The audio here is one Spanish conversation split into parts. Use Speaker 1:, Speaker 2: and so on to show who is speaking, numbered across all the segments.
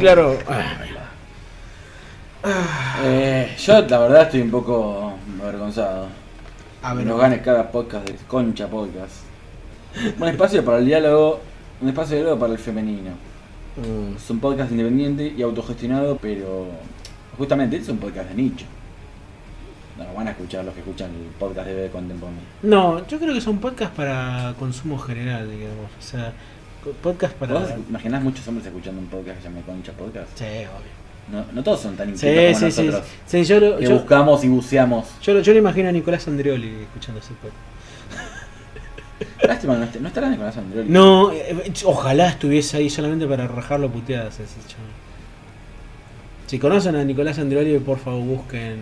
Speaker 1: claro. Eh, yo la verdad estoy un poco avergonzado.
Speaker 2: A
Speaker 1: que nos gane cada podcast de Concha Podcast. Un espacio para el diálogo, un espacio de diálogo para el femenino.
Speaker 2: Mm.
Speaker 1: Es un podcast independiente y autogestionado, pero justamente es un podcast de nicho. No lo van a escuchar los que escuchan el podcast de Contemporáneo.
Speaker 2: No, yo creo que son podcasts para consumo general, digamos. O sea, podcast para.
Speaker 1: ¿Vos imaginás muchos hombres escuchando un podcast que se llama Concha Podcast?
Speaker 2: Sí, obvio.
Speaker 1: No, no todos son tan
Speaker 2: Sí,
Speaker 1: inquietos como
Speaker 2: sí, sí.
Speaker 1: nosotros.
Speaker 2: Sí, yo lo,
Speaker 1: Que
Speaker 2: yo,
Speaker 1: buscamos y buceamos.
Speaker 2: yo, lo- yo lo imagino a Nicolás Andreoli escuchando ese podcast.
Speaker 1: Lástima, no, no estará Nicolás Andreoli.
Speaker 2: No, eh, ojalá estuviese ahí solamente para rajarlo puteadas ese chaval. Si conocen a Nicolás Andreoli, por favor busquen.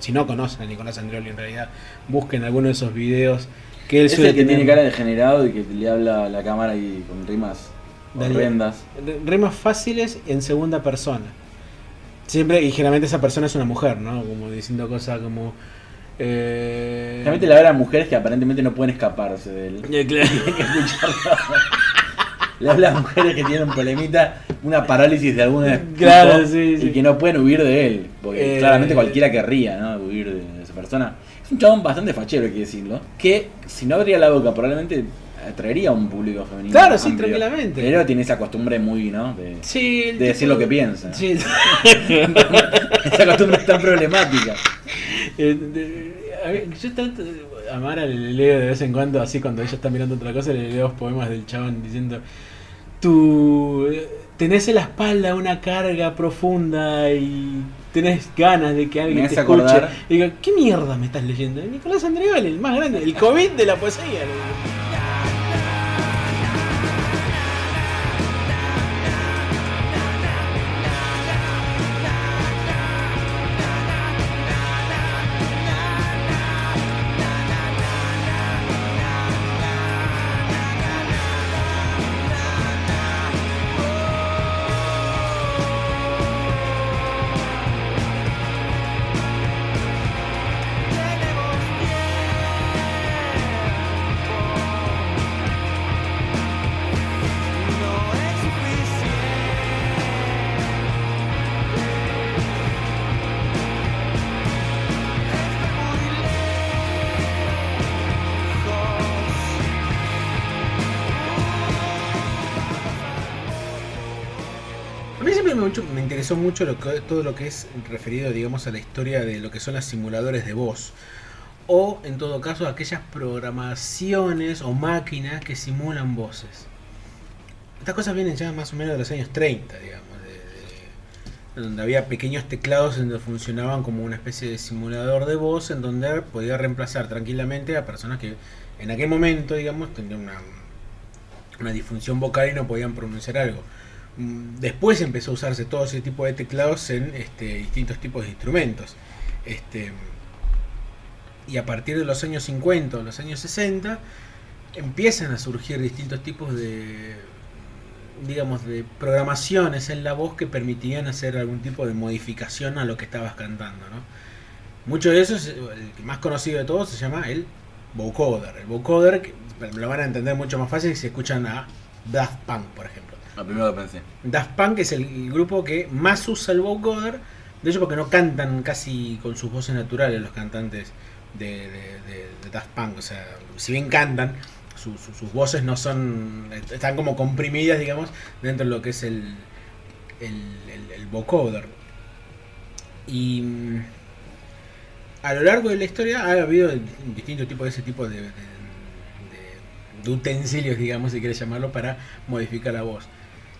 Speaker 2: Si no conocen a Nicolás Andreoli en realidad, busquen alguno de esos videos que él
Speaker 1: Es el que
Speaker 2: tener.
Speaker 1: tiene cara de generado y que le habla a la cámara y con rimas horrendas.
Speaker 2: Rimas fáciles en segunda persona. Siempre, y generalmente esa persona es una mujer, ¿no? Como diciendo cosas como. Eh...
Speaker 1: Realmente le habla a mujeres que aparentemente no pueden escaparse de él.
Speaker 2: Eh, claro.
Speaker 1: Tienen que escucharlo. Le habla a mujeres que tienen un problemita, una parálisis de alguna tipo
Speaker 2: Claro, sí, sí.
Speaker 1: y que no pueden huir de él. Porque
Speaker 2: Eh,
Speaker 1: claramente cualquiera querría, ¿no? Huir de esa persona. Es un chabón bastante fachero, hay que decirlo. Que si no abría la boca, probablemente atraería a un público femenino.
Speaker 2: Claro, sí, tranquilamente.
Speaker 1: Pero tiene esa costumbre muy, ¿no? De,
Speaker 2: Sí,
Speaker 1: decir lo que piensa.
Speaker 2: Sí.
Speaker 1: esa costumbre es tan problemática.
Speaker 2: Eh, de- yo trato de amar le leo de vez en cuando, así cuando ella está mirando otra cosa, le leo poemas del chabón diciendo, eh, tenés en la espalda una carga profunda y tenés ganas de que alguien te
Speaker 1: hace
Speaker 2: escuche.
Speaker 1: acordar-
Speaker 2: Y digo, ¿qué mierda me estás leyendo? Nicolás Andreoli, el más grande, el COVID de la poesía. Interesó mucho lo que- todo lo que es referido, digamos, a la historia de lo que son los simuladores de voz. O, en todo caso, aquellas programaciones o máquinas que simulan voces. Estas cosas vienen ya más o menos de los años 30, digamos. de- de- donde había pequeños teclados en donde funcionaban como una especie de simulador de voz en donde podía reemplazar tranquilamente a personas que en aquel momento, digamos, tenían una, una disfunción vocal y no podían pronunciar algo. Mm, Después empezó a usarse todo ese tipo de teclados en este, distintos tipos de instrumentos. Este, y a partir de los años 50 o los años 60 empiezan a surgir distintos tipos de digamos de programaciones en la voz que permitían hacer algún tipo de modificación a lo que estabas cantando, ¿no? Mucho de eso, es- el más conocido de todos se llama el vocoder. El vocoder que lo van a entender mucho más fácil si escuchan a Daft Punk, por ejemplo.
Speaker 1: Lo.
Speaker 2: Daft Punk es el, grupo que más usa el vocoder, de hecho porque no cantan casi con sus voces naturales los cantantes de, de- Daft Punk, o sea, si bien cantan, su- su- sus voces no son, están como comprimidas, digamos, dentro de lo que es el, el, vocoder. Y mm, a lo largo de la historia ha habido distintos tipos de ese tipo de utensilios, digamos, si quieres llamarlo, para modificar la voz.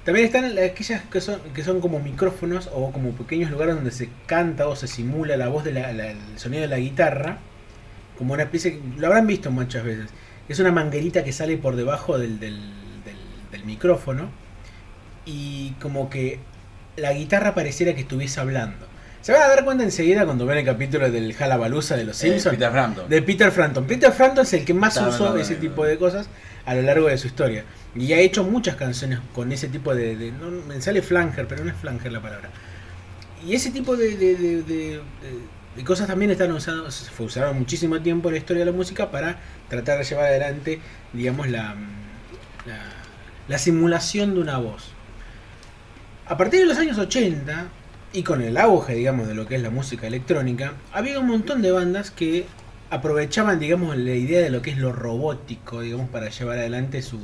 Speaker 2: También están aquellas que son, que son como micrófonos o como pequeños lugares donde se canta o se simula la voz de la, la- el sonido de la guitarra, como una especie, que- lo habrán visto muchas veces, es una manguerita que sale por debajo del, del, del- del micrófono y como que la guitarra pareciera que estuviese hablando. Se van a dar cuenta enseguida cuando ven el capítulo del Jalabalusa de los Simpsons.
Speaker 1: Eh, Peter Frampton.
Speaker 2: De Peter Frampton. Peter Frampton es el que más usó ese tipo de cosas a lo largo de su historia. Y ha hecho muchas canciones con ese tipo de... de- no, me sale flanger, pero no es flanger la palabra. Y ese tipo de, de- de- de- de- de cosas también están usadas, se usaron muchísimo tiempo en la historia de la música para tratar de llevar adelante, digamos, la, la, la simulación de una voz. A partir de los años 80, y con el auge, digamos, de lo que es la música electrónica, había un montón de bandas que aprovechaban, digamos, la idea de lo que es lo robótico, digamos, para llevar adelante su,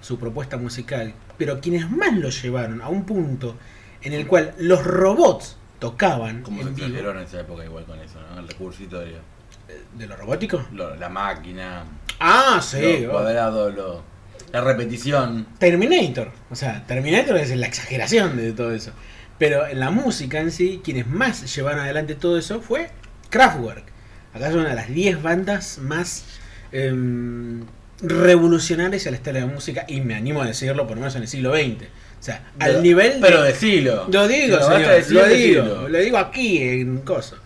Speaker 2: su propuesta musical. Pero quienes más lo llevaron a un punto en el cual los robots tocaban
Speaker 1: Como se
Speaker 2: vivo.
Speaker 1: en esa época igual con eso, ¿no? El recursito de
Speaker 2: ¿De lo robótico?
Speaker 1: lo- la máquina,
Speaker 2: Ah, sí.
Speaker 1: lo cuadrado, lo- la repetición.
Speaker 2: Terminator. O sea, Terminator es la exageración de todo eso. Pero en la música en sí, quienes más llevaron adelante todo eso fue Kraftwerk. Acá es una de las 10 bandas más em, revolucionarias a la historia de la música, y me animo a decirlo por lo menos en el siglo XX. O sea, al
Speaker 1: Pero-
Speaker 2: nivel de-
Speaker 1: Pero decilo.
Speaker 2: Lo digo,
Speaker 1: lo vas a
Speaker 2: señor,
Speaker 1: decir,
Speaker 2: lo digo,
Speaker 1: decilo.
Speaker 2: lo digo aquí en Coso.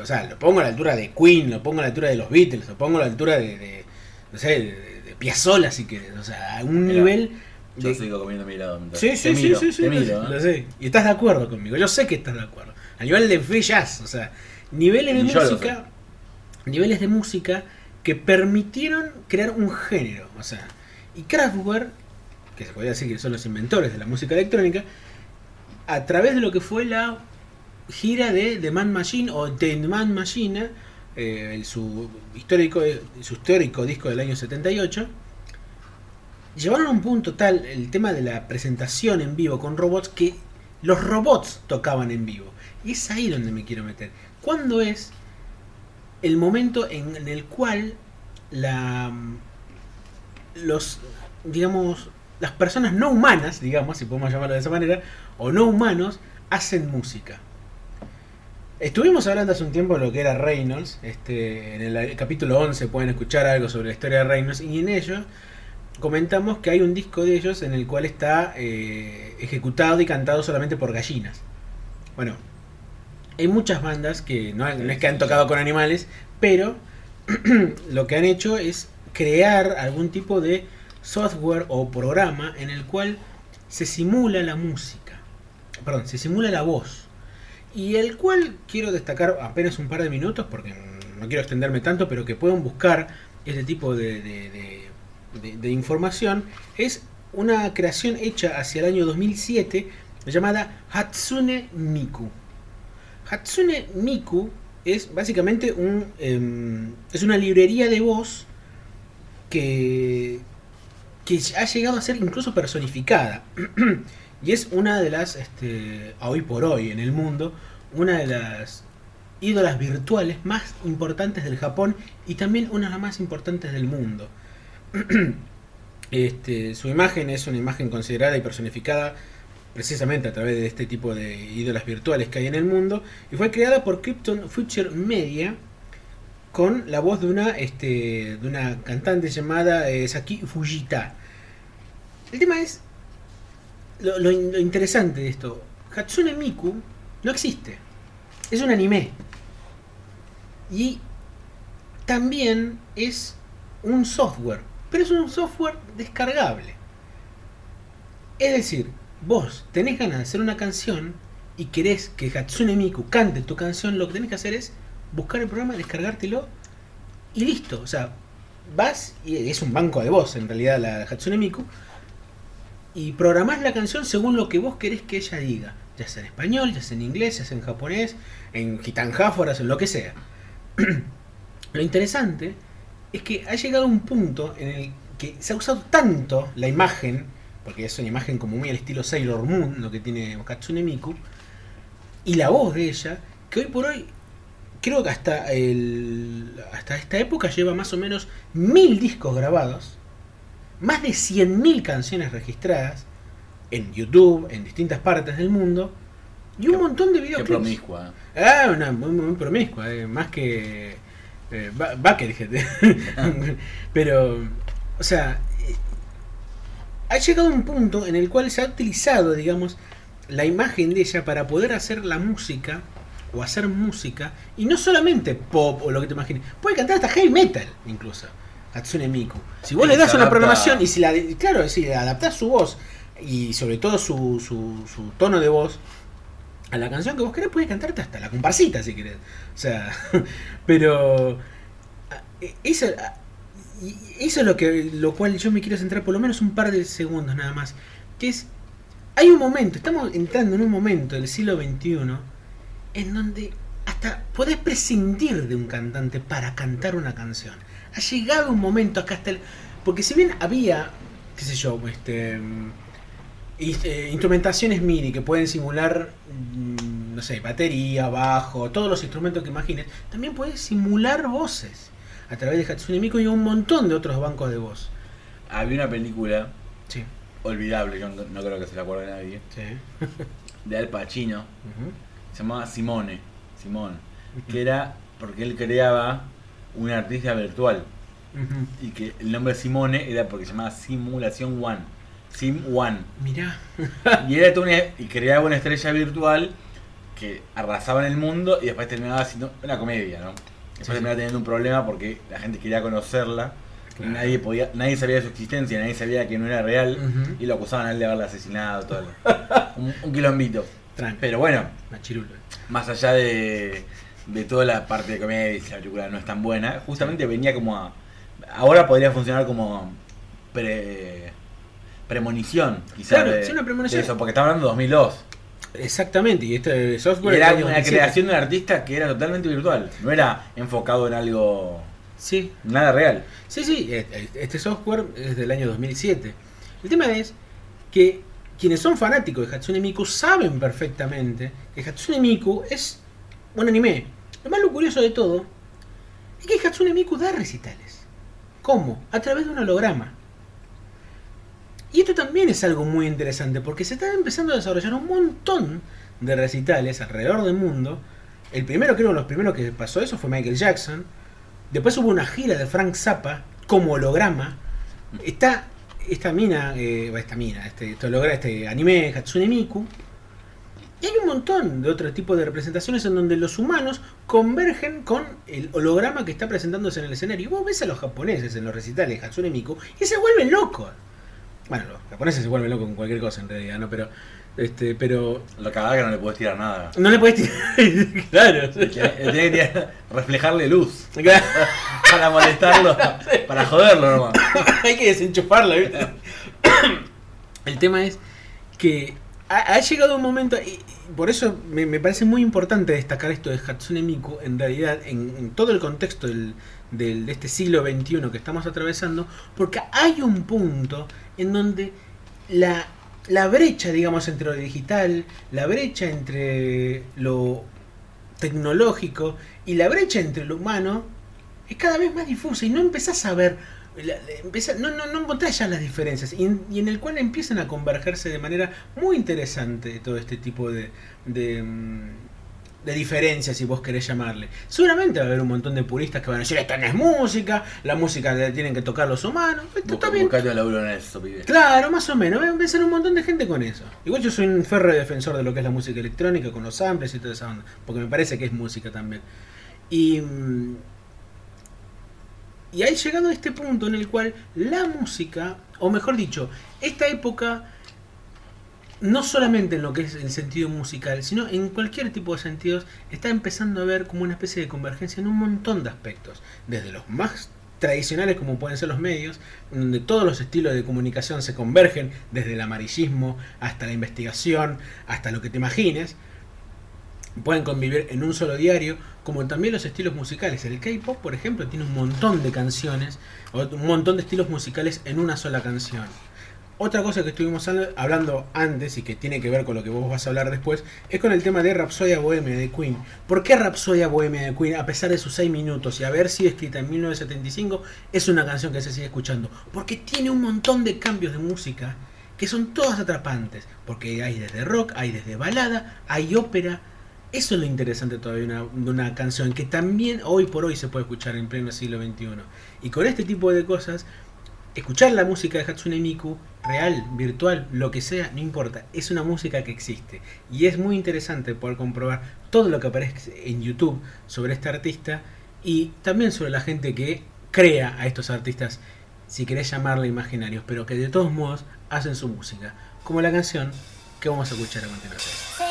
Speaker 2: O sea, lo pongo a la altura de Queen, lo pongo a la altura de los Beatles, lo pongo a la altura de, de no sé, de, de Piazzolla si querés. O sea, a un nivel
Speaker 1: Yo
Speaker 2: de-
Speaker 1: sigo comiendo mi helado.
Speaker 2: Sí,
Speaker 1: te
Speaker 2: sí, sí,
Speaker 1: miro,
Speaker 2: sí, sí,
Speaker 1: te
Speaker 2: lo,
Speaker 1: miro, ¿eh?
Speaker 2: lo sé. Y estás de acuerdo conmigo, yo sé que estás de acuerdo. A nivel de jazz, o sea, niveles de
Speaker 1: Y
Speaker 2: música, niveles de música que permitieron crear un género, o sea, y Kraftwerk, que se podría decir que son los inventores de la música electrónica, a través de lo que fue la gira de The Man Machine o The Man Machine, eh, el- su histórico, su histórico disco del año 78, llevaron a un punto tal el tema de la presentación en vivo con robots que los robots tocaban en vivo. Y es ahí donde me quiero meter. ¿Cuándo es el momento en, en el cual la los digamos las personas no humanas, digamos, si podemos llamarlo de esa manera, o no humanos, hacen música? Estuvimos hablando hace un tiempo de lo que era Reynolds, este, en el capítulo 11 pueden escuchar algo sobre la historia de Reynolds, y en ello comentamos que hay un disco de ellos en el cual está eh, ejecutado y cantado solamente por gallinas. Bueno, hay muchas bandas que no, es que han tocado con animales, pero lo que han hecho es crear algún tipo de software o programa en el cual se simula la música, perdón, se simula la voz. Y el cual quiero destacar apenas un par de minutos porque no quiero extenderme tanto, pero que pueden buscar este tipo de- de- información. Es una creación hecha hacia el año 2007 llamada Hatsune Miku. Hatsune Miku es básicamente un, em, es una librería de voz que, que ha llegado a ser incluso personificada. y es una de las, este, hoy por hoy en el mundo, una de las ídolas virtuales más importantes del Japón y también una de las más importantes del mundo. Este, su imagen es una imagen considerada y personificada precisamente a través de este tipo de ídolas virtuales que hay en el mundo y fue creada por Krypton Future Media con la voz de una este, de una cantante llamada eh, Saki Fujita. El tema es lo, lo in- lo interesante de esto. Hatsune Miku no existe. Es un anime. Y también es un software. Pero es un software descargable. Es decir, vos tenés ganas de hacer una canción y querés que Hatsune Miku cante tu canción, lo que tenés que hacer es buscar el programa, descargártelo y listo. O sea, vas y es un banco de voz en realidad la Hatsune Miku y programás la canción según lo que vos querés que ella diga, ya sea en español, ya sea en inglés, ya sea en japonés, en gitanjáforas, en lo que sea. lo interesante es que ha llegado un punto en el que se ha usado tanto la imagen, porque es una imagen como muy al estilo Sailor Moon, lo que tiene Hatsune Miku, y la voz de ella, que hoy por hoy creo que hasta el hasta esta época lleva más o menos mil discos grabados, más de 100.000 canciones registradas en YouTube, en distintas partes del mundo, y un
Speaker 1: Qué-
Speaker 2: montón de
Speaker 1: Qué
Speaker 2: videoclips.
Speaker 1: promiscua.
Speaker 2: Ah, una muy, muy promiscua, eh, más que eh, Buckethead. Pero, o sea, eh, ha llegado un punto en el cual se ha utilizado, digamos, la imagen de ella para poder hacer la música o hacer música y no solamente pop o lo que te imagines, puede cantar hasta heavy metal incluso. Hatsune Miku. Si vos le das una programación y si la, claro, si adaptás su voz y sobre todo su, su, su tono de voz a la canción que vos querés, puedes cantarte hasta la comparsita si querés. O sea, pero e- y eso es lo que lo cual yo me quiero centrar por lo menos un par de segundos nada más. Que es. Hay un momento, estamos entrando en un momento del siglo XXI en donde hasta podés prescindir de un cantante para cantar una canción. Ha llegado un momento acá hasta el. Porque si bien había, qué sé yo, este. Eh, instrumentaciones MIDI que pueden simular, mm, no sé, batería, bajo, todos los instrumentos que imagines, también puedes simular voces a través de Hatsune Miku y un montón de otros bancos de voz.
Speaker 1: Había una película
Speaker 2: Sí,
Speaker 1: olvidable, yo no, no creo que se la acuerde nadie,
Speaker 2: sí.
Speaker 1: de Al Pacino,
Speaker 2: Ujú.
Speaker 1: se llamaba Simone, Simón, que era porque él creaba un artista virtual y que el nombre Simone era porque se llamaba Simulación One, Sim One.
Speaker 2: Mirá.
Speaker 1: Y era una- y creaba una estrella virtual que arrasaba en el mundo y después terminaba haciendo una comedia, ¿no? Después
Speaker 2: Sí, sí.
Speaker 1: terminaba teniendo un problema porque la gente quería conocerla. y
Speaker 2: Claro.
Speaker 1: Nadie podía, nadie sabía de su existencia, nadie sabía que no era real y lo acusaban a él de haberla asesinado, todo un, un quilombito.
Speaker 2: Tranqui.
Speaker 1: Pero bueno,
Speaker 2: Machirulo.
Speaker 1: más allá de, de toda la parte de comedia, si la película no es tan buena, justamente venía como a. Ahora podría funcionar como pre, premonición, quizás.
Speaker 2: Claro,
Speaker 1: de,
Speaker 2: una premonición.
Speaker 1: de eso, porque estamos hablando de 2002.
Speaker 2: Exactamente, y este
Speaker 1: Y
Speaker 2: software.
Speaker 1: era una
Speaker 2: 2007.
Speaker 1: creación de un artista que era totalmente virtual, no era enfocado en algo.
Speaker 2: Sí,
Speaker 1: nada real.
Speaker 2: sí, sí, e- e- este software es del año 2007. El tema es que quienes son fanáticos de Hatsune Miku saben perfectamente que Hatsune Miku es un anime. Lo más lo curioso de todo es que Hatsune Miku da recitales. ¿Cómo? A través de un holograma. Y esto también es algo muy interesante porque se está empezando a desarrollar un montón de recitales alrededor del mundo. El primero, creo, los primeros que pasó eso fue Michael Jackson. Después hubo una gira de Frank Zappa como holograma. Está esta mina, eh, esta mina, este, este, hologra- este anime Hatsune Miku. Y hay un montón de otro tipo de representaciones en donde los humanos convergen con el holograma que está presentándose en el escenario. Y vos ves a los japoneses en los recitales de Hatsune Miku y se vuelven locos. Bueno, los japoneses se vuelven locos con cualquier cosa en realidad, ¿no? Pero, este, pero
Speaker 1: Lo cagada que no le puedes tirar nada.
Speaker 2: no le puedes tirar. claro.
Speaker 1: Tiene que tirar- reflejarle luz para molestarlo, para joderlo nomás.
Speaker 2: Hay que desenchufarla, ¿viste? El tema es que ha, ha llegado un momento, y por eso me, me parece muy importante destacar esto de Hatsune Miku, en realidad, en, en todo el contexto del, del- de este siglo XXI que estamos atravesando, porque hay un punto en donde la, la brecha, digamos, entre lo digital, la brecha entre lo tecnológico y la brecha entre lo humano es cada vez más difusa y no empezás a ver, la- la- empezá- no, no, no encontrás ya las diferencias y en, el cual empiezan a convergerse de manera muy interesante todo este tipo de, de, mm, de diferencias, si vos querés llamarle. Seguramente va a haber un montón de puristas que van a decir, esto no es música, la música la tienen que tocar los humanos, esto está bien.
Speaker 1: En eso, pibe.
Speaker 2: Claro, más o menos. Va a empezar un montón de gente con eso. Igual yo soy un férreo defensor de lo que es la música electrónica, con los samples y toda esa onda. Porque me parece que es música también. Y. mm, Y hay llegado a este punto en el cual la música, o mejor dicho, esta época, no solamente en lo que es el sentido musical, sino en cualquier tipo de sentidos, está empezando a ver como una especie de convergencia en un montón de aspectos. Desde los más tradicionales como pueden ser los medios, donde todos los estilos de comunicación se convergen, desde el amarillismo hasta la investigación, hasta lo que te imagines, pueden convivir en un solo diario, como también los estilos musicales. El K-pop, por ejemplo, tiene un montón de canciones, un montón de estilos musicales en una sola canción. Otra cosa que estuvimos habl- hablando antes y que tiene que ver con lo que vos vas a hablar después es con el tema de Rapsodia Bohemia de Queen. ¿Por qué Rapsodia Bohemia de Queen, a pesar de sus 6 minutos y haber sido escrita en 1975, es una canción que se sigue escuchando? Porque tiene un montón de cambios de música que son todas atrapantes. Porque hay desde rock, hay desde balada, hay ópera. Eso es lo interesante todavía de una, una canción que también hoy por hoy se puede escuchar en pleno siglo XXI. Y con este tipo de cosas escuchar la música de Hatsune Miku, real, virtual, lo que sea, no importa, es una música que existe. Y es muy interesante poder comprobar todo lo que aparece en YouTube sobre este artista y también sobre la gente que crea a estos artistas, si querés llamarle imaginarios, pero que de todos modos hacen su música, como la canción que vamos a escuchar a continuación.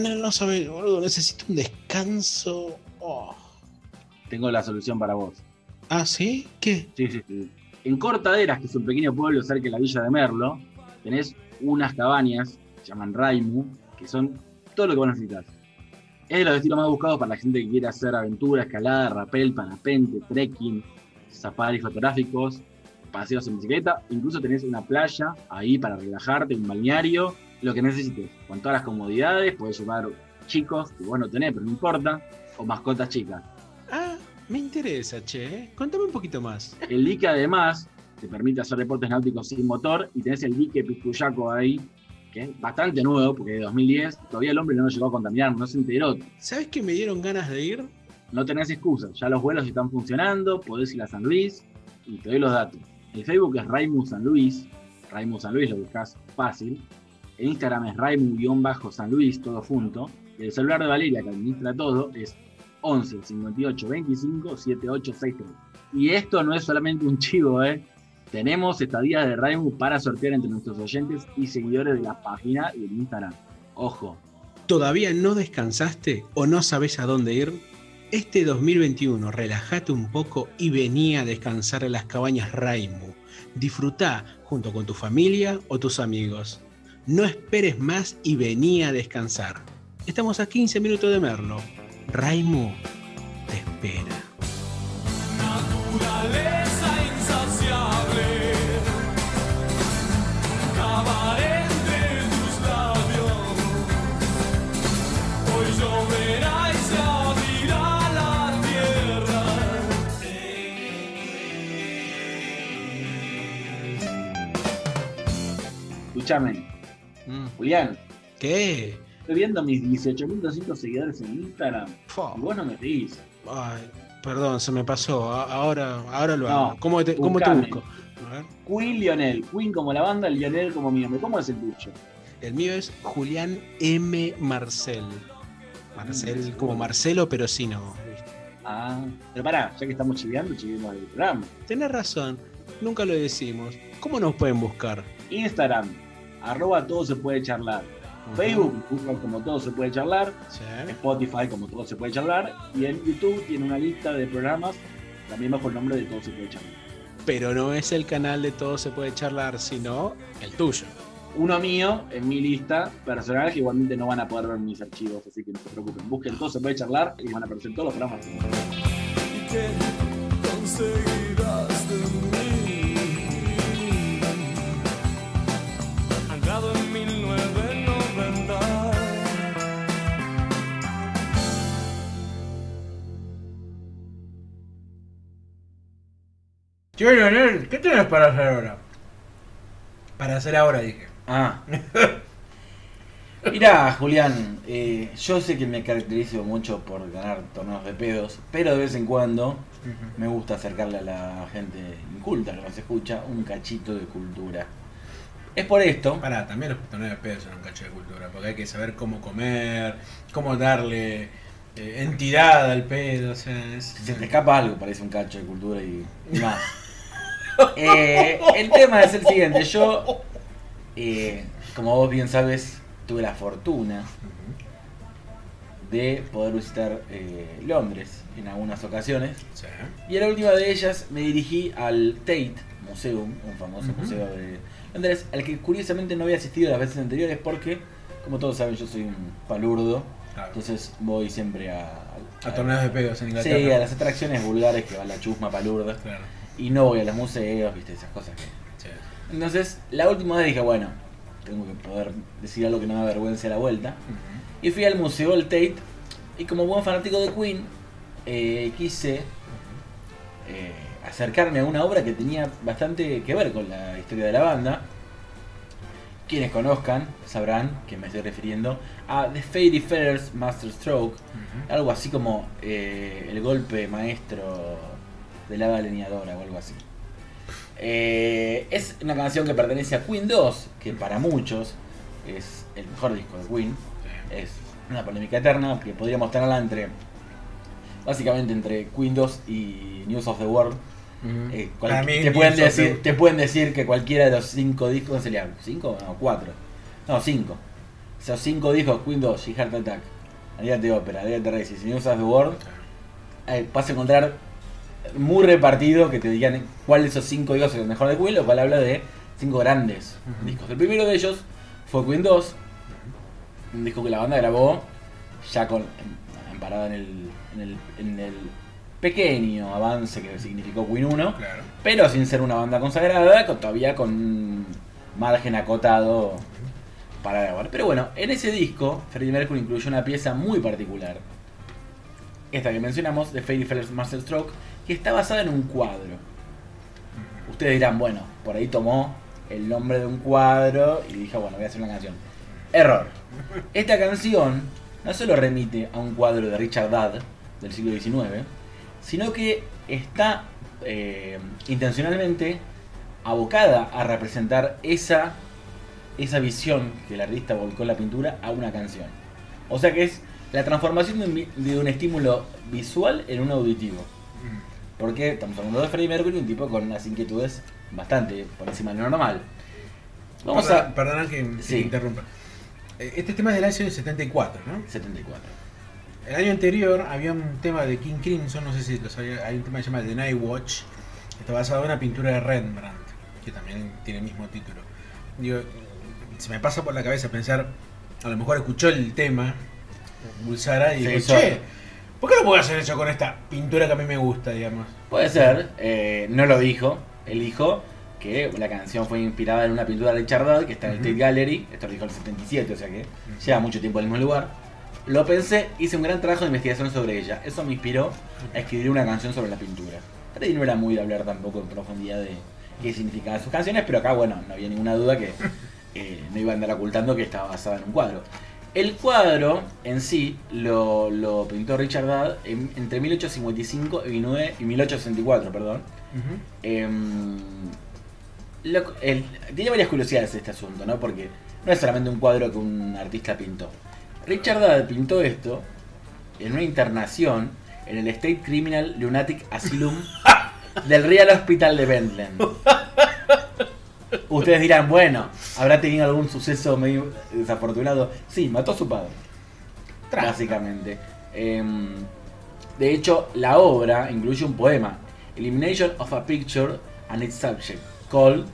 Speaker 2: No sabes, boludo, necesito un descanso. Oh.
Speaker 3: Tengo la solución para vos.
Speaker 2: Ah, ¿sí? ¿Qué?
Speaker 3: Sí, sí, sí. En Cortaderas, que es un pequeño pueblo cerca de la villa de Merlo, tenés unas cabañas, se llaman Raimu, que son todo lo que vos necesitas. Es de los destinos más buscados para la gente que quiere hacer aventura, escalada, rappel, parapente, trekking, safaris fotográficos, paseos en bicicleta. Incluso tenés una playa ahí para relajarte, un balneario, lo que necesites. Con todas las comodidades, podés llevar chicos, que vos no tenés, pero no importa, o mascotas chicas.
Speaker 2: Ah, me interesa, che. ¿eh? Contame un poquito más.
Speaker 3: El dique además te permite hacer deportes náuticos sin motor y tenés el dique Piscuyaco ahí, que es bastante nuevo, porque de 2010 todavía el hombre no lo llegó a contaminar, no se enteró.
Speaker 2: ¿Sabes que me dieron ganas de ir?
Speaker 3: No tenés excusas, ya los vuelos están funcionando, podés ir a San Luis y te doy los datos. El Facebook es Raimu San Luis, Raimu San Luis lo buscas fácil. El Instagram es Raimu-San Luis, todo junto. El celular de Valeria, que administra todo, es 11 58 25 7863. Y esto no es solamente un chivo, ¿eh? Tenemos estadías de Raimu para sortear entre nuestros oyentes y seguidores de la página y del Instagram. Ojo,
Speaker 2: ¿Todavía no descansaste o no sabes a dónde ir? Este 2021 relájate un poco y vení a descansar en las cabañas Raimu. Disfrutá junto con tu familia o tus amigos. No esperes más y vení a descansar. Estamos a 15 minutos de Merlo. Raimu te espera.
Speaker 4: Naturaleza insaciable, cavaré entre tus labios. Hoy lloverá y se abrirá la tierra.
Speaker 3: escúchame,
Speaker 2: Mm,
Speaker 3: Julián,
Speaker 2: ¿Qué?
Speaker 3: estoy viendo mis 18.200 seguidores en Instagram
Speaker 2: Fua.
Speaker 3: y vos no me seguís.
Speaker 2: Ay, perdón, se me pasó. Ahora, ahora lo
Speaker 3: No,
Speaker 2: hago. ¿Cómo te, cómo te
Speaker 3: buscame.
Speaker 2: busco? A ver.
Speaker 3: Queen Lionel, Queen como la banda, Lionel como mi nombre. ¿Cómo es el tuyo?
Speaker 2: El mío es Julián M. Marcel. Marcel, como Marcelo, pero sí no. ¿viste?
Speaker 3: Ah, pero pará, ya que estamos chiveando, chivemos el programa.
Speaker 2: Tenés razón, nunca lo decimos. ¿Cómo nos pueden buscar?
Speaker 3: Instagram, arroba todo se puede charlar. Facebook, buscan como todo se puede charlar.
Speaker 2: Sí.
Speaker 3: Spotify, como todo se puede charlar. Y en YouTube tiene una lista de programas también bajo el nombre de todo se puede charlar.
Speaker 2: Pero no es el canal de Todo se puede charlar, sino el tuyo.
Speaker 3: Uno mío en mi lista personal que igualmente no van a poder ver mis archivos, así que no se preocupen. Busquen todo se puede charlar y van a aparecer todos los programas.
Speaker 4: ¿Y qué conseguirás de
Speaker 2: Che, Leonel, ¿qué tenés para hacer ahora? Para hacer ahora, dije.
Speaker 1: Ah. Mirá, Julián, eh, yo sé que me caracterizo mucho por ganar torneos de pedos, pero de vez en cuando me gusta acercarle a la gente inculta que nos escucha un cachito de cultura. Es por esto,
Speaker 2: Pará, también los torneos de pedo son un cacho de cultura, porque hay que saber cómo comer, cómo darle eh, entidad al pedo, o sea, es...
Speaker 1: si se te escapa algo, parece un cacho de cultura y más. Eh, el tema es el siguiente, yo, eh, como vos bien sabes, tuve la fortuna de poder visitar eh, Londres en algunas ocasiones.
Speaker 2: Sí.
Speaker 1: Y en la última de ellas me dirigí al Tate Museum, un famoso museo de Londres, al que curiosamente no había asistido las veces anteriores porque, como todos saben, yo soy un palurdo,
Speaker 2: Claro.
Speaker 1: entonces voy siempre a,
Speaker 2: A torneos de pedos en Inglaterra.
Speaker 1: Sí, a las atracciones vulgares que va la chusma palurda.
Speaker 2: Claro.
Speaker 1: Y no voy a los museos, viste, esas cosas que...
Speaker 2: Sí.
Speaker 1: Entonces, la última vez dije, bueno, tengo que poder decir algo que no me avergüence a la vuelta. Y fui al Museo del Tate y como buen fanático de Queen, eh, quise eh, acercarme a una obra que tenía bastante que ver con la historia de la banda. Quienes conozcan sabrán que me estoy refiriendo a The Fairy Feathers Master Stroke,
Speaker 2: Ujú.
Speaker 1: algo así como eh, el golpe maestro de la leñadora o algo así. Eh, es una canción que pertenece a Queen 2, que para muchos es el mejor disco de Queen. Es una polémica eterna que podríamos tenerla entre básicamente entre Queen 2 y News of the World.
Speaker 2: Ujú.
Speaker 1: Eh, cual- te,
Speaker 2: News
Speaker 1: pueden
Speaker 2: the
Speaker 1: decir, te pueden decir que cualquiera de los cinco discos sería cinco no cuatro. No cinco. Esos cinco discos, Queen 2, She Heart Attack, Alias de Opera, Alias de Races y News of the World, eh, vas a encontrar muy repartido que te digan cuál de esos cinco discos es el mejor de Queen, lo cual habla de cinco grandes discos. El primero de ellos fue Queen 2, un disco que la banda grabó ya con en- amparada en el, en el, en el pequeño avance que significó Queen 1,
Speaker 2: Claro.
Speaker 1: pero sin ser una banda consagrada, con- todavía con un margen acotado para grabar. Pero bueno, en ese disco, Freddie Mercury incluyó una pieza muy particular. Esta que mencionamos, de Freddie Feller's Master Stroke, está basada en un cuadro. Ustedes dirán, bueno, por ahí tomó el nombre de un cuadro y dijo, bueno, voy a hacer una canción. Error. Esta canción no solo remite a un cuadro de Richard Dad del siglo XIX, sino que está eh, intencionalmente abocada a representar esa, esa visión que el artista volcó en la pintura a una canción. O sea que es la transformación de un, de un estímulo visual en un auditivo. Porque estamos hablando de Freddie Mercury, un tipo con unas inquietudes bastante por encima de lo normal. Vamos a...
Speaker 2: perdona que,
Speaker 1: Sí.
Speaker 2: te interrumpa. Eh, Este tema es del año 74, ¿no?
Speaker 1: 74.
Speaker 2: El año anterior había un tema de King Crimson, no sé si lo sabía, hay un tema que se llama The Night Watch, que está basado en una pintura de Rembrandt, que también tiene el mismo título. Digo, se me pasa por la cabeza pensar, a lo mejor escuchó el tema, Bulsara, y
Speaker 1: Sí,
Speaker 2: dijo,
Speaker 1: solo.
Speaker 2: che, ¿por qué no puedo hacer eso con esta pintura que a mí me gusta, digamos?
Speaker 1: Puede ser, eh, no lo dijo. Él dijo que la canción fue inspirada en una pintura de Richard Dad que está en el
Speaker 2: Ujú.
Speaker 1: Tate Gallery. Esto lo dijo en el 77, o sea que lleva mucho tiempo en el mismo lugar. Lo pensé, hice un gran trabajo de investigación sobre ella. Eso me inspiró a escribir una canción sobre la pintura. Freddy no era muy de hablar tampoco en profundidad de qué significaban sus canciones, pero acá, bueno, no había ninguna duda que eh, no iba a andar ocultando que estaba basada en un cuadro. El cuadro en sí lo, lo pintó Richard Dad en- entre 1855 y 19 y 1864, perdón. Em, lo- el- tiene varias curiosidades este asunto, ¿no? Porque no es solamente un cuadro que un artista pintó. Richard Dad pintó esto en una internación en el State Criminal Lunatic Asylum del Real Hospital de Bethlehem. Ustedes dirán, bueno, ¿habrá tenido algún suceso medio desafortunado? Sí, mató a su padre básicamente. Em, de hecho, la obra incluye un poema, Elimination of a Picture and its Subject, called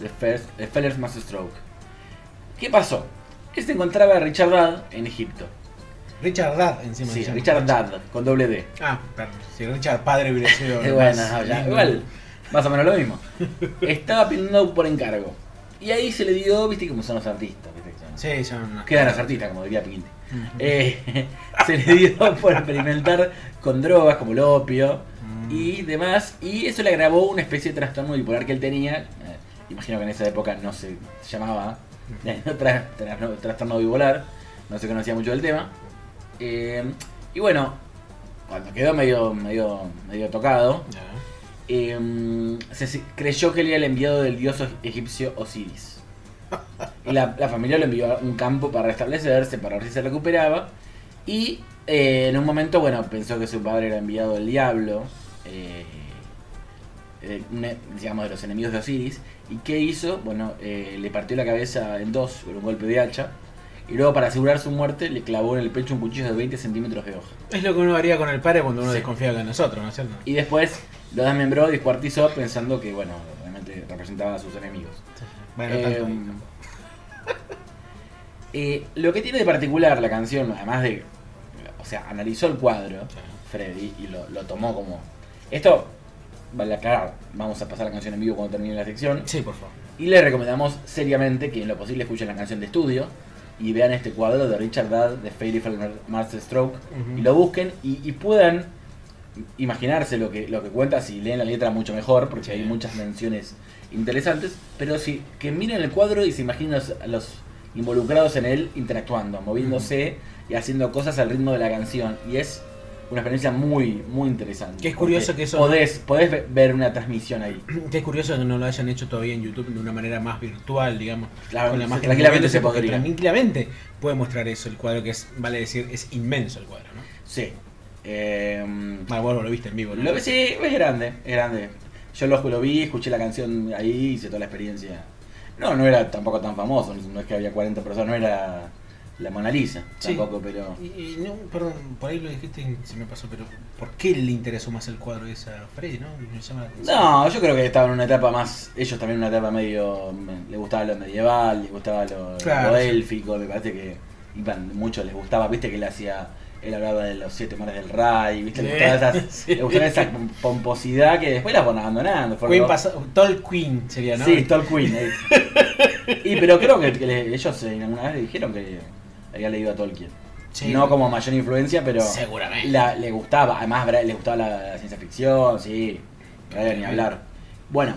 Speaker 1: The, First, the Feller's Master Stroke. ¿Qué pasó? Que se encontraba Richard Dad en Egipto.
Speaker 2: Richard Dad encima.
Speaker 1: Sí,
Speaker 2: llama.
Speaker 1: Richard Dad, con doble D.
Speaker 2: Ah, perdón. Si Richard Padre hubiera sido.
Speaker 1: Bueno, no, ya, igual, más o menos lo mismo. Estaba pintando por encargo. Y ahí se le dio, viste cómo son los artistas. ¿viste?
Speaker 2: Sí, son unas-
Speaker 1: Quedan los artistas, como diría Pinti. Eh, se le dio por experimentar con drogas como el opio
Speaker 2: Mm.
Speaker 1: y demás. Y eso le agravó una especie de trastorno bipolar que él tenía. Eh, imagino que en esa época no se llamaba eh, tra- tra- trastorno bipolar. No se conocía mucho del tema. Eh, y bueno, cuando quedó medio, medio, medio tocado. Eh, se creyó que él era el enviado del dios egipcio Osiris. Y la, la familia lo envió a un campo para restablecerse, para ver si se recuperaba. Y eh, en un momento, bueno, pensó que su padre era enviado del diablo, eh, digamos, de los enemigos de Osiris. ¿Y qué hizo? Bueno, eh, le partió la cabeza en dos con un golpe de hacha. Y luego, para asegurar su muerte, le clavó en el pecho un cuchillo de 20 centímetros de hoja.
Speaker 2: Es lo que uno haría con el padre cuando uno
Speaker 1: Sí.
Speaker 2: desconfía de nosotros, ¿no es cierto?
Speaker 1: Y después lo desmembró, descuartizó, pensando que, bueno, realmente representaba a sus enemigos.
Speaker 2: Bueno, tanto.
Speaker 1: eh, lo que tiene de particular la canción, además de. O sea, analizó el cuadro, Freddy, y lo, lo tomó como. Esto, vale aclarar, vamos a pasar la canción en vivo cuando termine la sección.
Speaker 2: Sí, por favor.
Speaker 1: Y le recomendamos seriamente que en lo posible escuchen la canción de estudio y vean este cuadro de Richard Dad de Fairy Master Stroke
Speaker 2: Ujú.
Speaker 1: y lo busquen y, y puedan imaginarse lo que, lo que cuenta si leen la letra mucho mejor, porque hay muchas menciones interesantes, pero sí, que miren el cuadro y se imaginen los, a los involucrados en él interactuando, moviéndose y haciendo cosas al ritmo de la canción. Y es una experiencia muy, muy interesante.
Speaker 2: Que es curioso que eso-
Speaker 1: Podés, podés ve- ver una transmisión ahí.
Speaker 2: Qué curioso que no lo hayan hecho todavía en YouTube de una manera más virtual, digamos.
Speaker 1: Claro,
Speaker 2: con la imagen
Speaker 1: tranquilamente se
Speaker 2: porque
Speaker 1: podría.
Speaker 2: Tranquilamente puede mostrar eso, el cuadro que es, vale decir, es inmenso el cuadro, ¿no?
Speaker 1: Sí. Eh,
Speaker 2: Bueno, vos lo viste en vivo, ¿no?
Speaker 1: Lo, sí, es grande, es grande. Yo lo, lo vi, escuché la canción ahí, hice toda la experiencia. No, no era tampoco tan famoso, no es que había 40 personas, no era la Mona Lisa,
Speaker 2: Sí.
Speaker 1: tampoco, pero...
Speaker 2: Y, y no, perdón, por ahí lo dijiste y se me pasó, pero ¿por qué le interesó más el cuadro ese a Freddy, no? Me llama.
Speaker 1: No, yo creo que estaban en una etapa más. Ellos también en una etapa medio. me- le gustaba lo medieval, les gustaba lo,
Speaker 2: Claro,
Speaker 1: lo
Speaker 2: sí.
Speaker 1: élfico, me parece que iban mucho, les gustaba, viste que él hacía. Él hablaba de los siete mares del Ray, viste, le
Speaker 2: Sí,
Speaker 1: gustaba, esas-
Speaker 2: sí.
Speaker 1: le gustaba esa pomposidad que después la fueron abandonando.
Speaker 2: Queen Tall Queen sería, ¿no?
Speaker 1: Sí, Queen. eh. y pero creo que, que le- ellos en alguna vez le dijeron que había leído a Tolkien.
Speaker 2: Sí.
Speaker 1: No como mayor influencia, pero
Speaker 2: Seguramente.
Speaker 1: la- le gustaba. Además, le gustaba la, la ciencia ficción, sí. Brian, ni hablar. Bueno,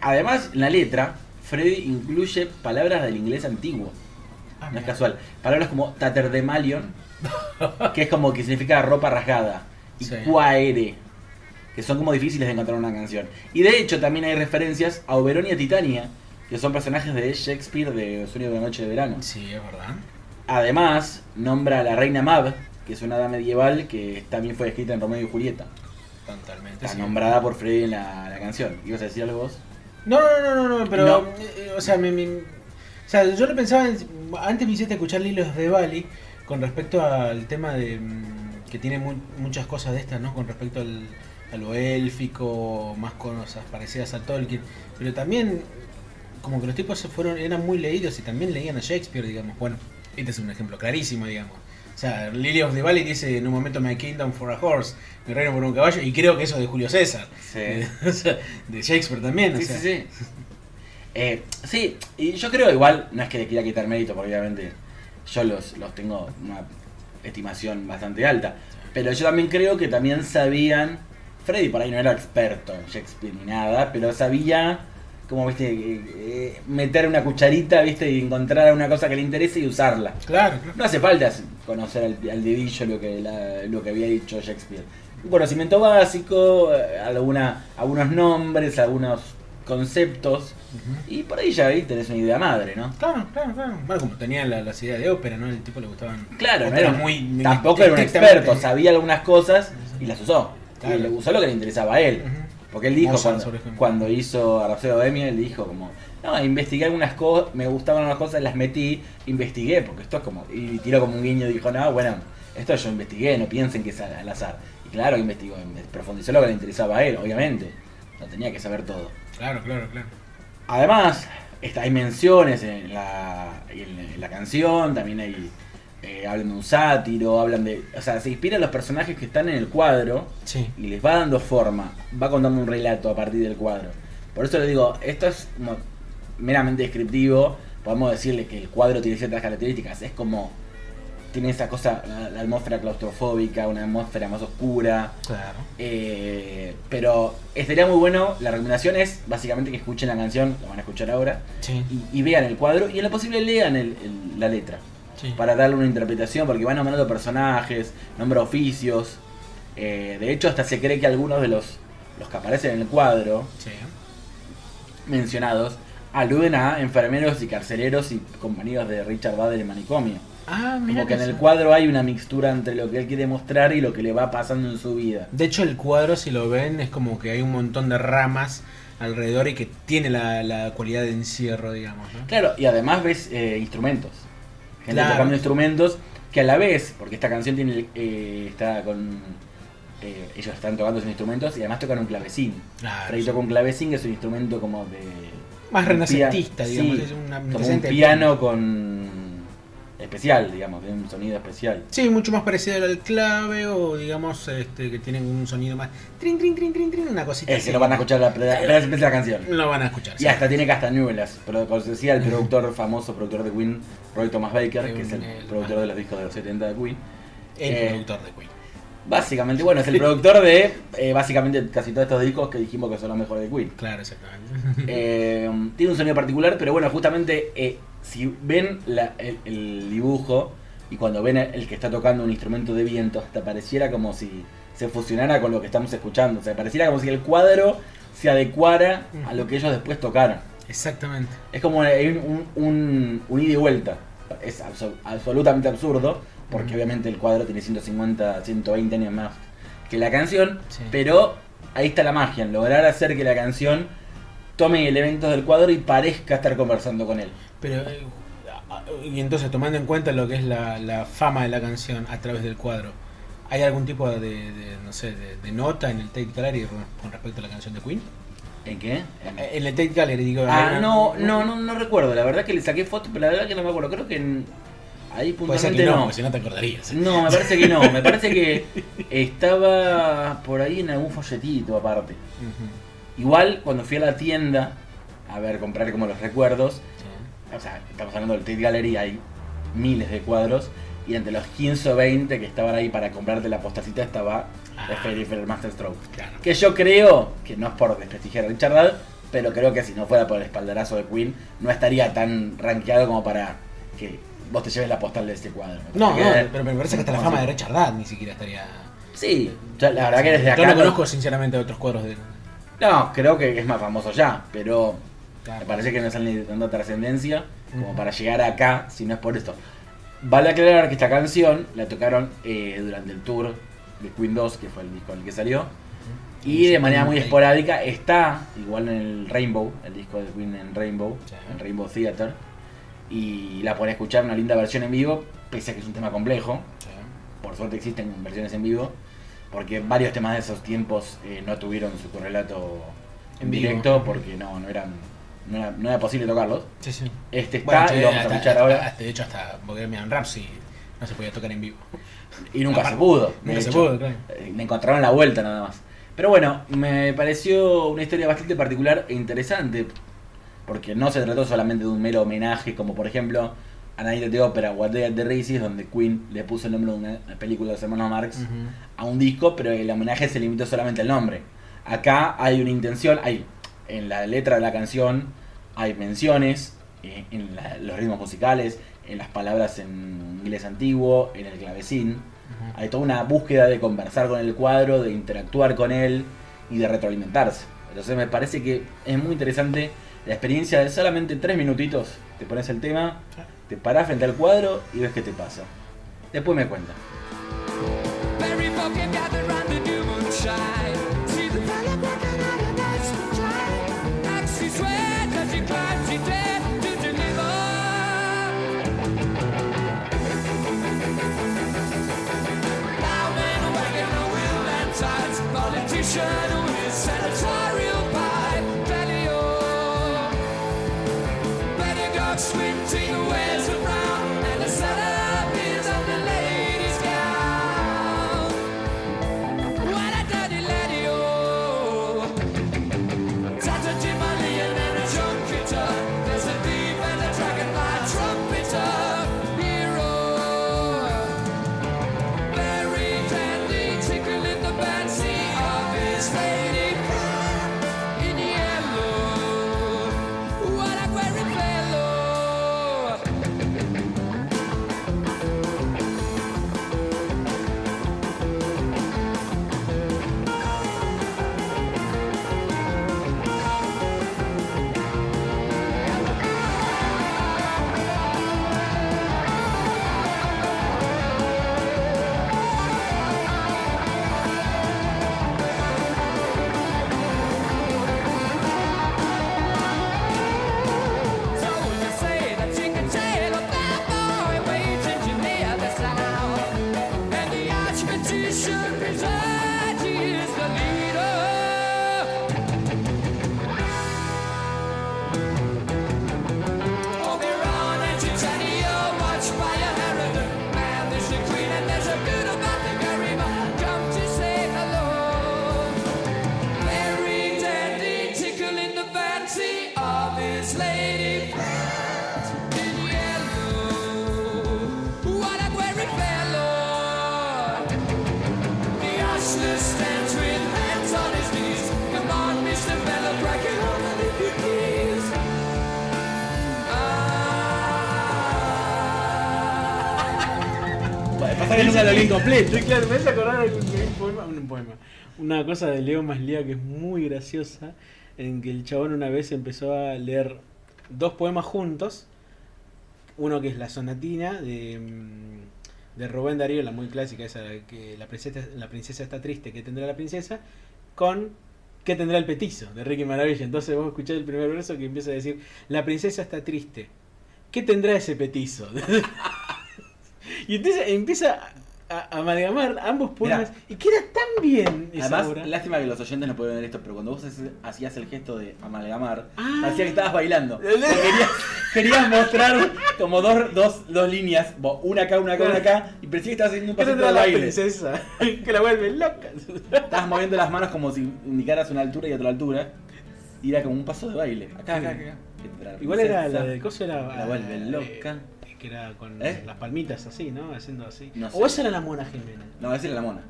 Speaker 1: además, en la letra, Freddy incluye palabras del inglés antiguo.
Speaker 2: Ah,
Speaker 1: No es casual. Palabras como taterdemalion, que es como que significa ropa rasgada, y
Speaker 2: Sí.
Speaker 1: quaere, que son como difíciles de encontrar en una canción. Y de hecho también hay referencias a Oberón y a Titania, que son personajes de Shakespeare de Sueño de una noche de verano.
Speaker 2: Sí, es verdad.
Speaker 1: Además, nombra a la reina Mab, que es una hada medieval que también fue escrita en Romeo y Julieta.
Speaker 2: Totalmente.
Speaker 1: Está
Speaker 2: sí.
Speaker 1: nombrada por Freddy en la, la canción. ¿Ibas a decir algo vos?
Speaker 2: No, no, no, no, no, pero.
Speaker 1: No.
Speaker 2: eh, o sea, me, me- o sea, yo lo pensaba. en- antes me hiciste escuchar Lilos de Bali con respecto al tema de. mm, que tiene mu- muchas cosas de estas, ¿no? Con respecto al, a lo élfico, más cosas parecidas a Tolkien. Pero también, como que los tipos fueron, eran muy leídos y también leían a Shakespeare, digamos. Bueno, este es un ejemplo clarísimo, digamos. O sea, Lily of the Valley dice en un momento My Kingdom for a Horse, mi reino por un caballo, y creo que eso de Julio César.
Speaker 1: Sí.
Speaker 2: O sea, de Shakespeare también, o
Speaker 1: Sí,
Speaker 2: sea.
Speaker 1: sí, sí. Eh, sí, y yo creo igual, no es que le quiera quitar mérito, porque obviamente yo los, los tengo una estimación bastante alta. Pero yo también creo que también sabían. Freddy por ahí no era experto en Shakespeare ni nada, pero sabía como viste eh, eh, meter una cucharita, viste, y encontrar una cosa que le interese y usarla.
Speaker 2: Claro, claro.
Speaker 1: No hace falta conocer al, al dedillo lo que, la- lo que había dicho Shakespeare. Un conocimiento básico, eh, alguna, algunos nombres, algunos conceptos, y por ahí ya ahí tenés una idea madre, ¿no?
Speaker 2: Claro, claro, claro. Bueno, como tenía la- las ideas de ópera, ¿no? El tipo le gustaban.
Speaker 1: Claro, no era,
Speaker 2: muy.
Speaker 1: tampoco era un experto, sabía algunas cosas y las usó.
Speaker 2: Claro.
Speaker 1: Y le usó lo que le interesaba a él. Porque él dijo,
Speaker 2: Mozart,
Speaker 1: cuando, cuando hizo a Rhapsody Bohemia, él dijo como, no, investigué algunas cosas, me gustaban algunas cosas, las metí, investigué, porque esto es como, y tiró como un guiño y dijo, no, bueno, esto yo investigué, no piensen que es al al azar. Y claro, investigó, profundizó lo que le interesaba a él, obviamente. No tenía que saber todo.
Speaker 2: Claro, claro, claro.
Speaker 1: Además, está, hay menciones en la, en, en la canción, también hay, eh, hablan de un sátiro, hablan de, o sea, se inspiran los personajes que están en el cuadro,
Speaker 2: Sí.
Speaker 1: y les va dando forma, va contando un relato a partir del cuadro. Por eso le digo, esto es como meramente descriptivo, podemos decirle que el cuadro tiene ciertas características, es como tiene esa cosa, la, la atmósfera claustrofóbica, una atmósfera más oscura,
Speaker 2: Claro.
Speaker 1: eh, pero estaría muy bueno, la recomendación es básicamente que escuchen la canción, lo van a escuchar ahora,
Speaker 2: Sí.
Speaker 1: y, y vean el cuadro y en lo posible lean el- el- la letra
Speaker 2: sí.
Speaker 1: para darle una interpretación, porque van nombrando personajes, nombra oficios. eh, de hecho, hasta se cree que algunos de los, los que aparecen en el cuadro
Speaker 2: Sí.
Speaker 1: mencionados aluden a enfermeros y carceleros y compañeros de Richard Badder en manicomio.
Speaker 2: Ah, mira.
Speaker 1: Como que en el cuadro hay una mixtura entre lo que él quiere mostrar y lo que le va pasando en su vida.
Speaker 2: De hecho, el cuadro, si lo ven, es como que hay un montón de ramas alrededor y que tiene la, la cualidad de encierro, digamos. ¿no?
Speaker 1: Claro, y además ves eh, instrumentos. Gente
Speaker 2: Claro.
Speaker 1: tocando instrumentos que a la vez, porque esta canción tiene eh, está con. eh, ellos están tocando esos instrumentos y además tocan un clavecín.
Speaker 2: Claro.
Speaker 1: Freddy
Speaker 2: sí.
Speaker 1: toca un clavecín que es un instrumento como de.
Speaker 2: Más renacentista, digamos.
Speaker 1: sí,
Speaker 2: es una
Speaker 1: como un piano con. Especial, digamos, de un sonido especial.
Speaker 2: Sí, mucho más parecido al clave o digamos este que tienen un sonido más trin trin trin trin trin una cosita
Speaker 1: Es
Speaker 2: así.
Speaker 1: que no van a escuchar la, la, la- la canción.
Speaker 2: Lo van a escuchar.
Speaker 1: Y
Speaker 2: sí.
Speaker 1: hasta tiene castañuelas, pero como decía el productor famoso, productor de Queen, Roy Thomas Baker, que es el
Speaker 2: El-
Speaker 1: productor de los discos de los 70 de Queen.
Speaker 2: el
Speaker 1: eh,
Speaker 2: productor de Queen.
Speaker 1: Básicamente, bueno, es el productor de eh, básicamente casi todos estos discos que dijimos que son los mejores de Queen.
Speaker 2: Claro, exactamente.
Speaker 1: Eh, tiene un sonido particular, pero bueno, justamente eh, si ven la- el, el dibujo y cuando ven el que está tocando un instrumento de viento, hasta pareciera como si se fusionara con lo que estamos escuchando. O sea, pareciera como si el cuadro se adecuara a lo que ellos después tocaron.
Speaker 2: Exactamente.
Speaker 1: Es como un, un, un- un ida y vuelta. Es abso- absolutamente absurdo, porque obviamente el cuadro tiene 150, 120 años más que la canción,
Speaker 2: Sí.
Speaker 1: pero ahí está la magia, en lograr hacer que la canción tome elementos del cuadro y parezca estar conversando con él.
Speaker 2: Pero eh, Y entonces, tomando en cuenta lo que es la, la fama de la canción a través del cuadro, ¿hay algún tipo de, de, no sé, de, de nota en el Tate Gallery con- respecto a la canción de Queen?
Speaker 1: ¿En qué? En-
Speaker 2: En el Tate Gallery, digo.
Speaker 1: Ah,
Speaker 2: ¿hay-
Speaker 1: no, no, no, no recuerdo. La verdad que le saqué fotos, pero la verdad que no me acuerdo. Creo que en- ahí puntualmente
Speaker 2: que no,
Speaker 1: no.
Speaker 2: si no te acordarías.
Speaker 1: No, me parece que no. Me parece que estaba por ahí en algún folletito aparte. Igual, cuando fui a la tienda a ver, comprar como los recuerdos, o sea, estamos hablando del Tate Gallery, hay miles de cuadros. Y entre los 15 o 20 que estaban ahí para comprarte la postacita estaba
Speaker 2: Ah.
Speaker 1: Fairy Fair Masterstroke.
Speaker 2: Claro.
Speaker 1: Que yo creo, que no es por desprestigiar a Richard Dad, pero creo que si no fuera por el espaldarazo de Queen, no estaría tan rankeado como para que vos te lleves la postal de este cuadro.
Speaker 2: No, no,
Speaker 1: que-
Speaker 2: pero me parece que hasta la fama de Richard Dad ni siquiera estaría.
Speaker 1: Sí, la verdad que desde acá.
Speaker 2: Yo no
Speaker 1: no-
Speaker 2: conozco sinceramente otros cuadros de.
Speaker 1: No, creo que es más famoso ya, pero
Speaker 2: Claro.
Speaker 1: me parece que no sale ni dando trascendencia como para llegar acá si no es por esto. Vale aclarar que esta canción la tocaron eh, durante el tour de Queen 2, que fue el disco en el que salió. Y de manera muy esporádica está igual en el Rainbow, el disco de Queen en Rainbow,
Speaker 2: Sí.
Speaker 1: en Rainbow Theater. Y la podés escuchar una linda versión en vivo, pese a que es un tema complejo.
Speaker 2: Sí.
Speaker 1: Por suerte existen versiones en vivo, porque varios temas de esos tiempos eh, no tuvieron su correlato en
Speaker 2: vivo.
Speaker 1: directo porque no, no eran no era, no era posible tocarlos.
Speaker 2: Sí, sí.
Speaker 1: Este está
Speaker 2: Bueno,
Speaker 1: y lo vamos a escuchar ahora.
Speaker 2: hasta- de hecho, hasta Bohemian Rhapsody no se podía tocar en vivo.
Speaker 1: Y nunca
Speaker 2: Aparte,
Speaker 1: se pudo.
Speaker 2: Nunca se pudo, claro.
Speaker 1: Eh, Me encontraron la vuelta nada más. Pero bueno, me pareció una historia bastante particular e interesante. Porque no se trató solamente de un mero homenaje, como por ejemplo a Night the Opera o at the Races, donde Queen le puso el nombre de una película de los hermanos Marx a un disco, pero el homenaje se limitó solamente al nombre. Acá hay una intención, hay en la letra de la canción hay menciones, eh, en la- los ritmos musicales, en las palabras en inglés antiguo, en el clavecín. Hay toda una búsqueda de conversar con el cuadro, de interactuar con él y de retroalimentarse. Entonces me parece que es muy interesante la experiencia de solamente tres minutitos. Te pones el tema, te parás frente al cuadro y ves qué te pasa. Después me cuenta.
Speaker 2: Completo. Claro, me hace acordar de un poema, un poema. Una cosa de Leo Maslía que es muy graciosa, en que el chabón una vez empezó a leer dos poemas juntos. Uno que es la sonatina de, mm, de Rubén Darío, la muy clásica, esa que la princesa, la princesa está triste, que tendrá la princesa, con ¿Qué tendrá el petizo? de Ricky Maravilla. Entonces vos escuchás el primer verso que empieza a decir, la princesa está triste, ¿qué tendrá ese petizo? y entonces empieza a, amalgamar ambos poemas y queda tan bien esa
Speaker 1: Además,
Speaker 2: obra.
Speaker 1: lástima que los oyentes no pueden ver esto, pero cuando vos hacías el gesto de amalgamar,
Speaker 2: Ah.
Speaker 1: parecía que estabas bailando. Querías, querías mostrar como dos, dos, dos líneas, una acá, una acá, una acá, y parecía que estabas haciendo un
Speaker 2: ¿Qué
Speaker 1: pasito de
Speaker 2: la
Speaker 1: baile.
Speaker 2: princesa? que la vuelve loca.
Speaker 1: Estabas moviendo las manos como si indicaras una altura y otra altura, y era como un paso de baile. Acá, acá, acá. ¿Qué tendrá la
Speaker 2: Igual era la de cosa era.
Speaker 1: La vuelve
Speaker 2: eh,
Speaker 1: loca.
Speaker 2: Que era con
Speaker 1: ¿Eh?
Speaker 2: las palmitas así, ¿no? Haciendo así.
Speaker 1: No sé.
Speaker 2: o esa era la mona Jiménez.
Speaker 1: No, esa era la mona.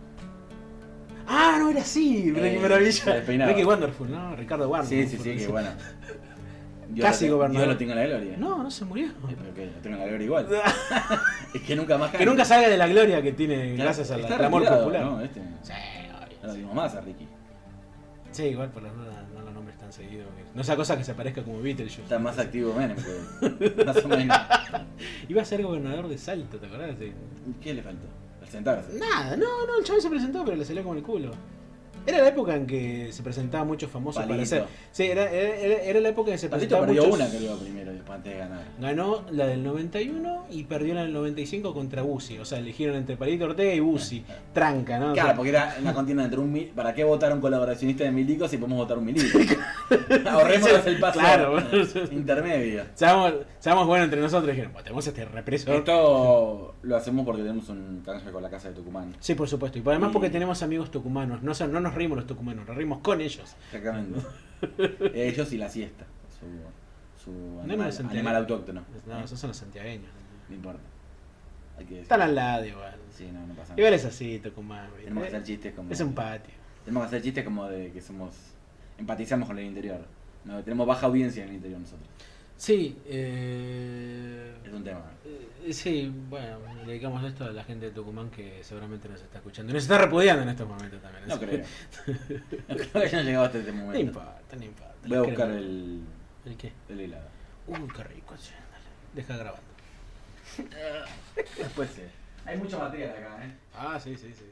Speaker 2: Ah, no era así, Ricky
Speaker 1: Eh,
Speaker 2: Maravilla. Ricky Wonderful, ¿no? Ricardo Wonderful.
Speaker 1: Sí, sí, sí, que bueno. Dios
Speaker 2: Casi gobernador.
Speaker 1: Dios lo tenga en la gloria.
Speaker 2: No, no se murió.
Speaker 1: Eh, Pero que lo tenga en la gloria igual. es que nunca más
Speaker 2: que nunca salga de la gloria que tiene
Speaker 1: Claro,
Speaker 2: gracias al
Speaker 1: retirado,
Speaker 2: popular.
Speaker 1: ¿no? Este,
Speaker 2: Sí, obvio,
Speaker 1: no lo
Speaker 2: sí.
Speaker 1: dimos más a Ricky.
Speaker 2: Sí, igual por las dudas tan seguido. No sea cosa que se parezca como Beetlejuice.
Speaker 1: Está más activo Menem que más o menos.
Speaker 2: Iba a ser gobernador de Salto, ¿te acordás? Sí.
Speaker 1: ¿Qué le faltó? Al sentarse.
Speaker 2: Nada, no, no, el chabón se presentó, pero le salió como el culo. Era la época en que se presentaba muchos famosos para
Speaker 1: Palito.
Speaker 2: hacer. Sí, era, era, la época en que se
Speaker 1: Patito
Speaker 2: presentaba
Speaker 1: perdió
Speaker 2: muchos...
Speaker 1: una creo primero después antes de ganar.
Speaker 2: Ganó la del 91 y perdió la del 95 contra Busi. O sea, eligieron entre Palito Ortega y Busi. Tranca, ¿no? O sea,
Speaker 1: Claro, porque era una contienda entre un mil... ¿Para qué votar un colaboracionista de Milico si podemos votar un Milico? Ahorrémonos el paso
Speaker 2: Claro.
Speaker 1: intermedio.
Speaker 2: seamos, seamos buenos entre nosotros. Dijeron, "Bueno, tenemos este represor.
Speaker 1: Esto lo hacemos porque tenemos un canje con la casa de Tucumán.
Speaker 2: Sí, por supuesto. Y además
Speaker 1: Y-
Speaker 2: porque tenemos amigos tucumanos. No, son- no nos reímos los tucumanos, nos reímos con ellos.
Speaker 1: Exactamente. Ellos y la siesta. Su, su animal, autóctono.
Speaker 2: No, esos son los santiagueños.
Speaker 1: No importa. Hay que decir.
Speaker 2: Están al lado igual.
Speaker 1: Sí, no, no pasa nada.
Speaker 2: Igual es así, Tucumán.
Speaker 1: Tenemos que hacer chistes como.
Speaker 2: Es un patio.
Speaker 1: Tenemos que hacer chistes como de que somos. Empatizamos con el interior. No, tenemos baja audiencia en el interior nosotros.
Speaker 2: Sí, eh,
Speaker 1: Es un tema.
Speaker 2: eh, sí, bueno, dedicamos esto a la gente de Tucumán que seguramente nos está escuchando. Y nos está repudiando en estos momentos también.
Speaker 1: No
Speaker 2: así
Speaker 1: creo. No creo que hayan llegado hasta este
Speaker 2: No
Speaker 1: momento.
Speaker 2: importa, no importa.
Speaker 1: Voy a buscar el,
Speaker 2: ¿El qué?
Speaker 1: el helado.
Speaker 2: Uy, qué rico. Deja grabando.
Speaker 1: Después sí. Hay mucha materia acá, ¿eh?
Speaker 2: Ah, sí, sí. sí.